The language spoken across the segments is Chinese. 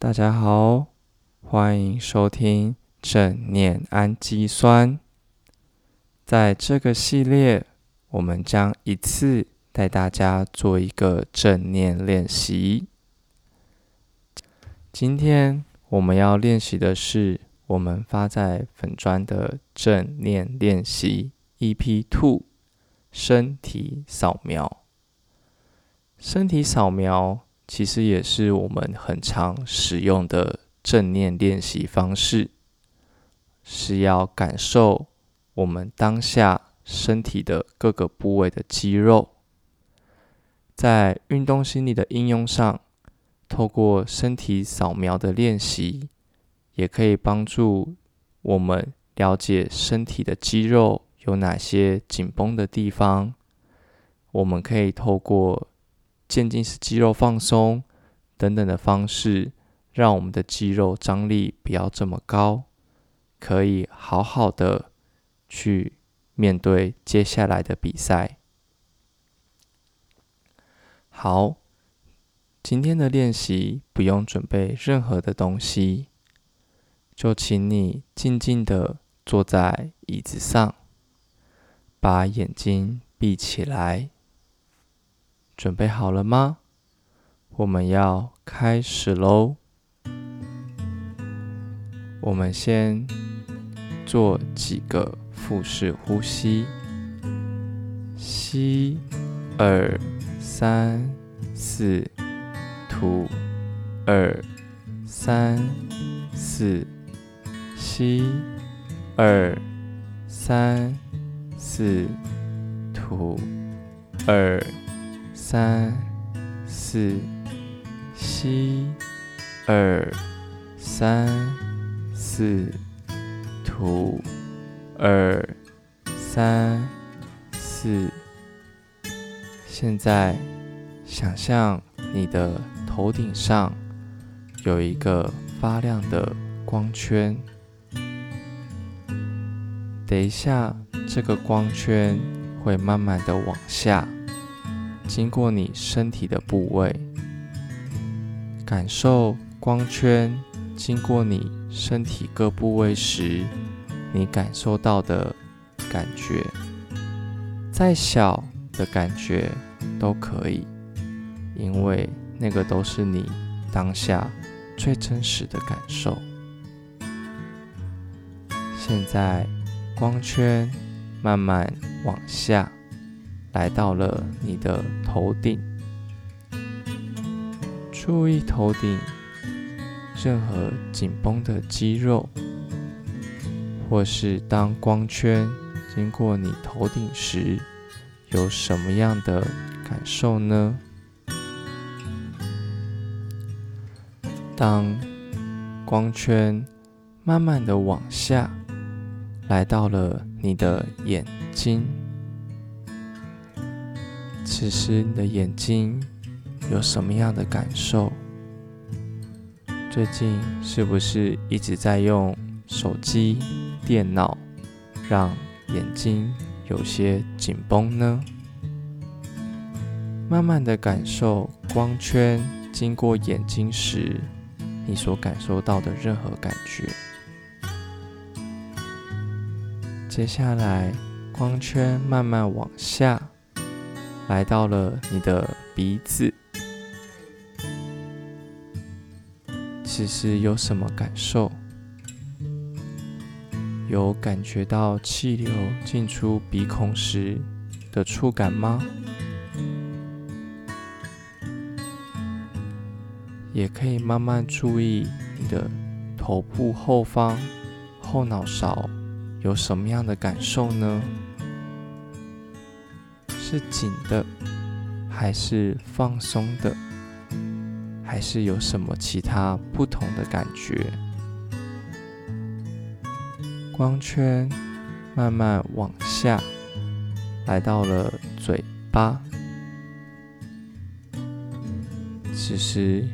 大家好，欢迎收听正念氨基酸。在这个系列，我们将一次带大家做一个正念练习。今天我们要练习的是我们发在粉砖的正念练习 EP Two 身体扫描。身体扫描其实也是我们很常使用的正念练习方式，是要感受我们当下身体的各个部位的肌肉。在运动心理的应用上，透过身体扫描的练习，也可以帮助我们了解身体的肌肉有哪些紧绷的地方。我们可以透过渐进式肌肉放松等等的方式，让我们的肌肉张力不要这么高，可以好好的去面对接下来的比赛。好，今天的练习不用准备任何的东西，就请你静静的坐在椅子上，把眼睛闭起来。准备好了吗？我们要开始喽。我们先做几个腹式呼吸，吸二三四，吐二三四，吸二三四，吐二。三、四，吸，二、三、四，吐，二、三、四。现在，想象你的头顶上有一个发亮的光圈。等一下，这个光圈会慢慢的往下。经过你身体的部位，感受光圈经过你身体各部位时，你感受到的感觉，再小的感觉都可以，因为那个都是你当下最真实的感受。现在光圈慢慢往下。来到了你的头顶，注意头顶任何紧绷的肌肉，或是当光圈经过你头顶时，有什么样的感受呢？当光圈慢慢的往下，来到了你的眼睛。此时你的眼睛有什么样的感受？最近是不是一直在用手机、电脑，让眼睛有些紧绷呢？慢慢的感受光圈经过眼睛时，你所感受到的任何感觉。接下来，光圈慢慢往下。来到了你的鼻子，此时有什么感受？有感觉到气流进出鼻孔时的触感吗？也可以慢慢注意你的头部后方后脑勺有什么样的感受呢？是紧的，还是放松的，还是有什么其他不同的感觉？光圈慢慢往下，来到了嘴巴。此时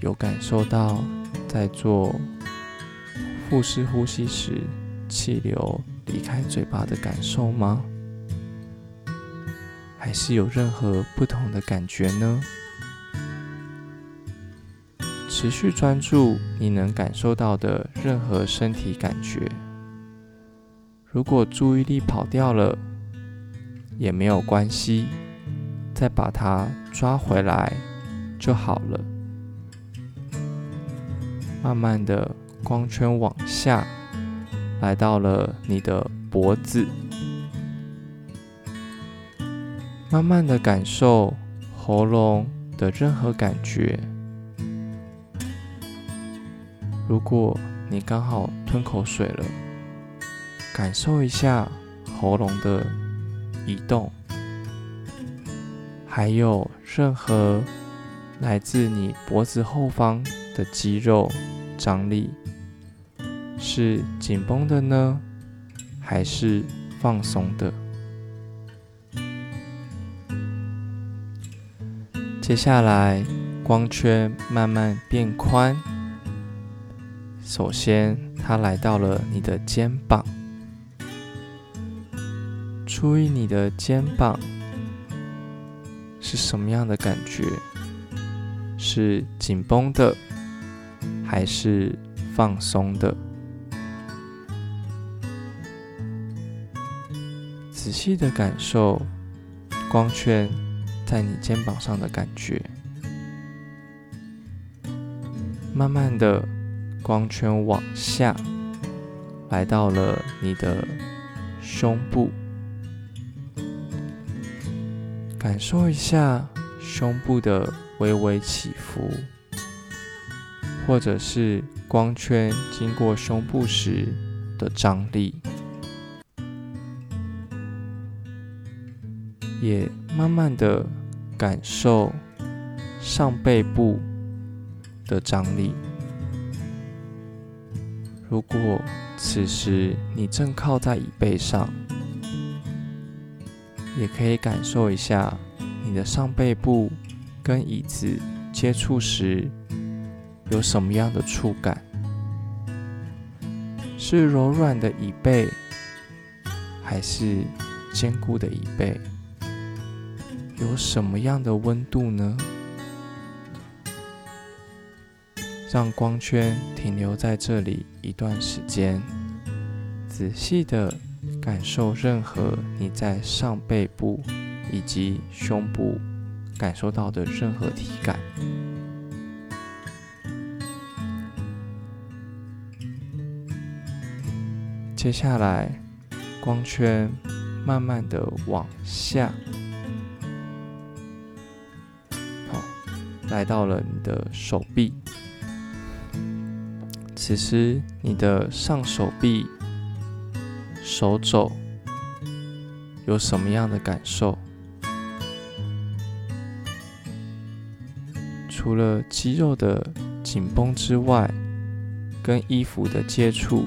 有感受到在做腹式呼吸时，气流离开嘴巴的感受吗？还是有任何不同的感觉呢？持续专注你能感受到的任何身体感觉。如果注意力跑掉了，也没有关系，再把它抓回来就好了。慢慢的，光圈往下，来到了你的脖子。慢慢的感受喉咙的任何感觉。如果你刚好吞口水了，感受一下喉咙的移动，还有任何来自你脖子后方的肌肉张力，是紧绷的呢，还是放松的？接下来，光圈慢慢变宽。首先，它来到了你的肩膀。注意你的肩膀是什么样的感觉？是紧绷的，还是放松的？仔细的感受光圈。在你肩膀上的感觉，慢慢的光圈往下，来到了你的胸部，感受一下胸部的微微起伏，或者是光圈经过胸部时的张力，也慢慢的。感受上背部的张力。如果此时你正靠在椅背上，也可以感受一下你的上背部跟椅子接触时有什么样的触感？是柔软的椅背，还是坚固的椅背？有什么样的温度呢？让光圈停留在这里一段时间，仔细的感受任何你在上背部以及胸部感受到的任何体感。接下来，光圈慢慢的往下。来到了你的手臂，此时你的上手臂、手肘有什么样的感受？除了肌肉的紧绷之外，跟衣服的接触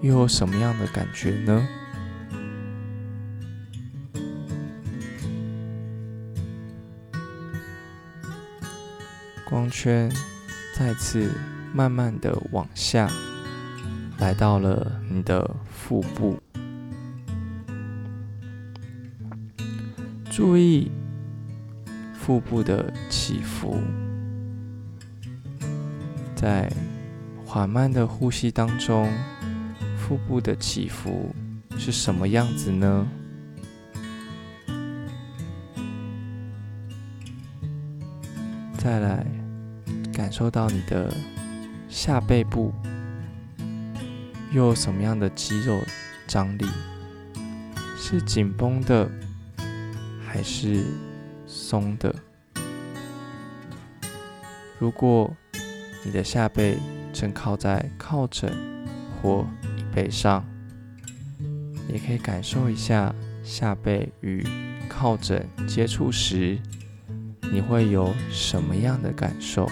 又有什么样的感觉呢？光圈再次慢慢的往下，来到了你的腹部。注意腹部的起伏，在缓慢的呼吸当中，腹部的起伏是什么样子呢？再来。感受到你的下背部又有什么样的肌肉张力？是紧绷的还是松的？如果你的下背正靠在靠枕或椅背上，也可以感受一下下背与靠枕接触时，你会有什么样的感受？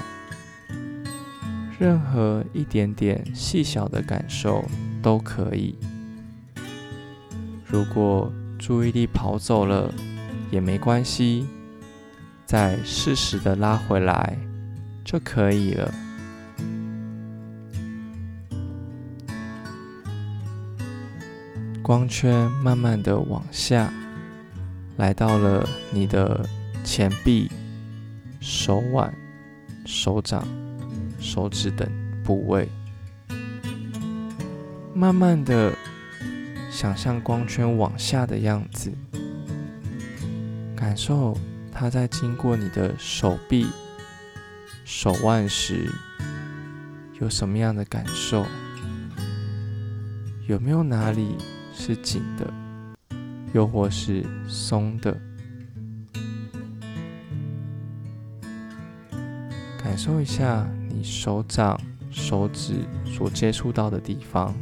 任何一点点细小的感受都可以。如果注意力跑走了也没关系，再适时的拉回来就可以了。光圈慢慢的往下，来到了你的前臂、手腕、手掌。手指等部位，慢慢的想象光圈往下的样子，感受它在经过你的手臂、手腕时有什么样的感受？有没有哪里是紧的，又或是松的？感受一下你手掌、手指所接触到的地方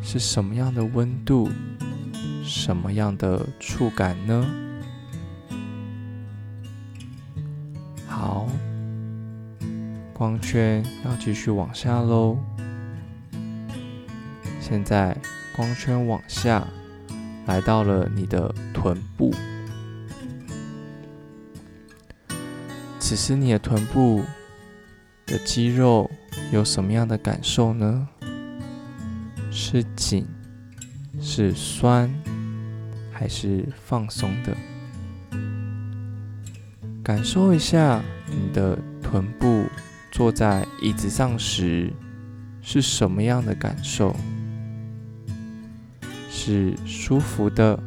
是什么样的温度，什么样的触感呢？好，光圈要继续往下喽。现在光圈往下，来到了你的臀部。此时你的臀部的肌肉有什么样的感受呢？是紧，是酸，还是放松的？感受一下你的臀部坐在椅子上时是什么样的感受？是舒服的，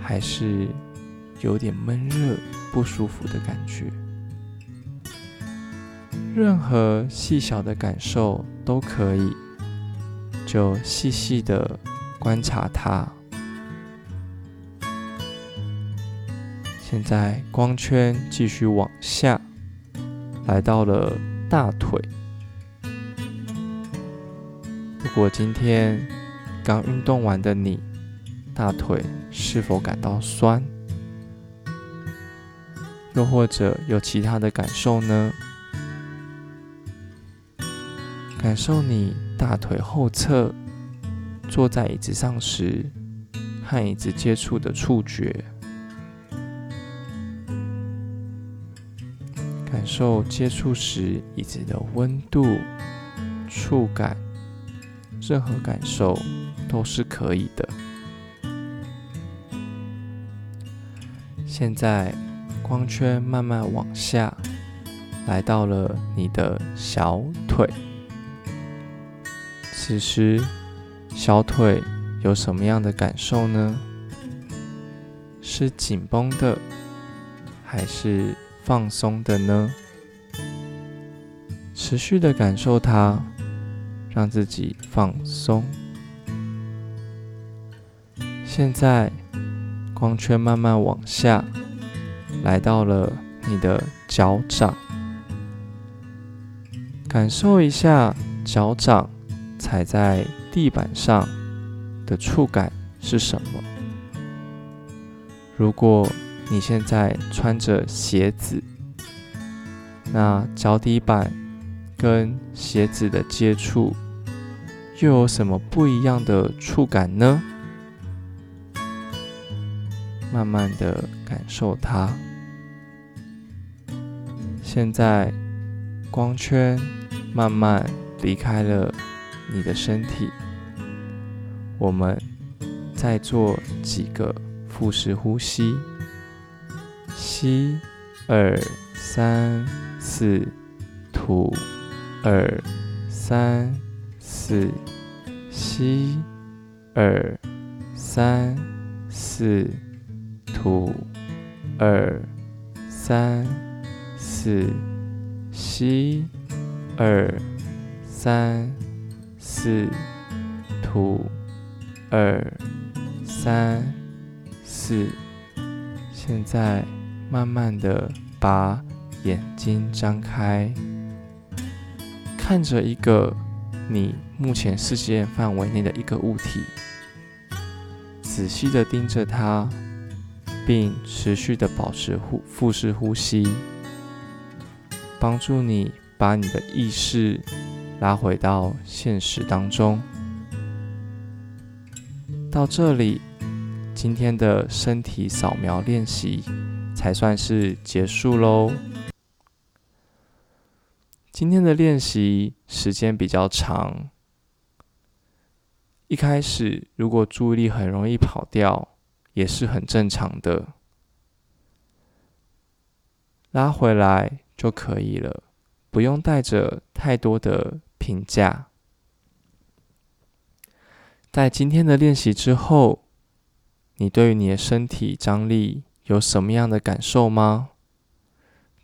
还是有点闷热？不舒服的感觉，任何细小的感受都可以，就细细的观察它。现在光圈继续往下，来到了大腿。如果今天刚运动完的你，大腿是否感到酸？又或者有其他的感受呢？感受你大腿后侧坐在椅子上时和椅子接触的触觉，感受接触时椅子的温度、触感，任何感受都是可以的。现在。光圈慢慢往下，来到了你的小腿。此时，小腿有什么样的感受呢？是紧绷的，还是放松的呢？持续的感受它，让自己放松。现在，光圈慢慢往下。来到了你的脚掌，感受一下脚掌踩在地板上的触感是什么。如果你现在穿着鞋子，那脚底板跟鞋子的接触又有什么不一样的触感呢？慢慢的感受它。现在，光圈慢慢离开了你的身体。我们再做几个腹式呼吸：吸二三四，吐二三四，吸二三四，吐二三。四，吸，二，三，四，吐，二，三，四。现在慢慢的把眼睛张开，看着一个你目前视线范围内的一个物体，仔细的盯着它，并持续的保持呼腹式呼吸。帮助你把你的意识拉回到现实当中。到这里，今天的身体扫描练习才算是结束喽。今天的练习时间比较长，一开始如果注意力很容易跑掉，也是很正常的。拉回来就可以了，不用带着太多的评价。在今天的练习之后，你对于你的身体张力有什么样的感受吗？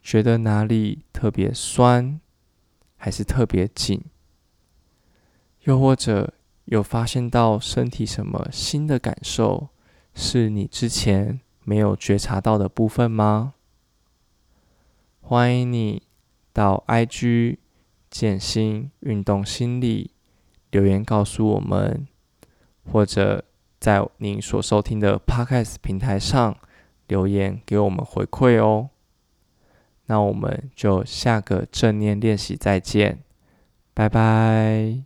觉得哪里特别酸，还是特别紧？又或者有发现到身体什么新的感受，是你之前没有觉察到的部分吗？欢迎你到 IG 健心运动心理留言告诉我们，或者在您所收听的 Podcast 平台上留言给我们回馈哦。那我们就下个正念练习再见，拜拜。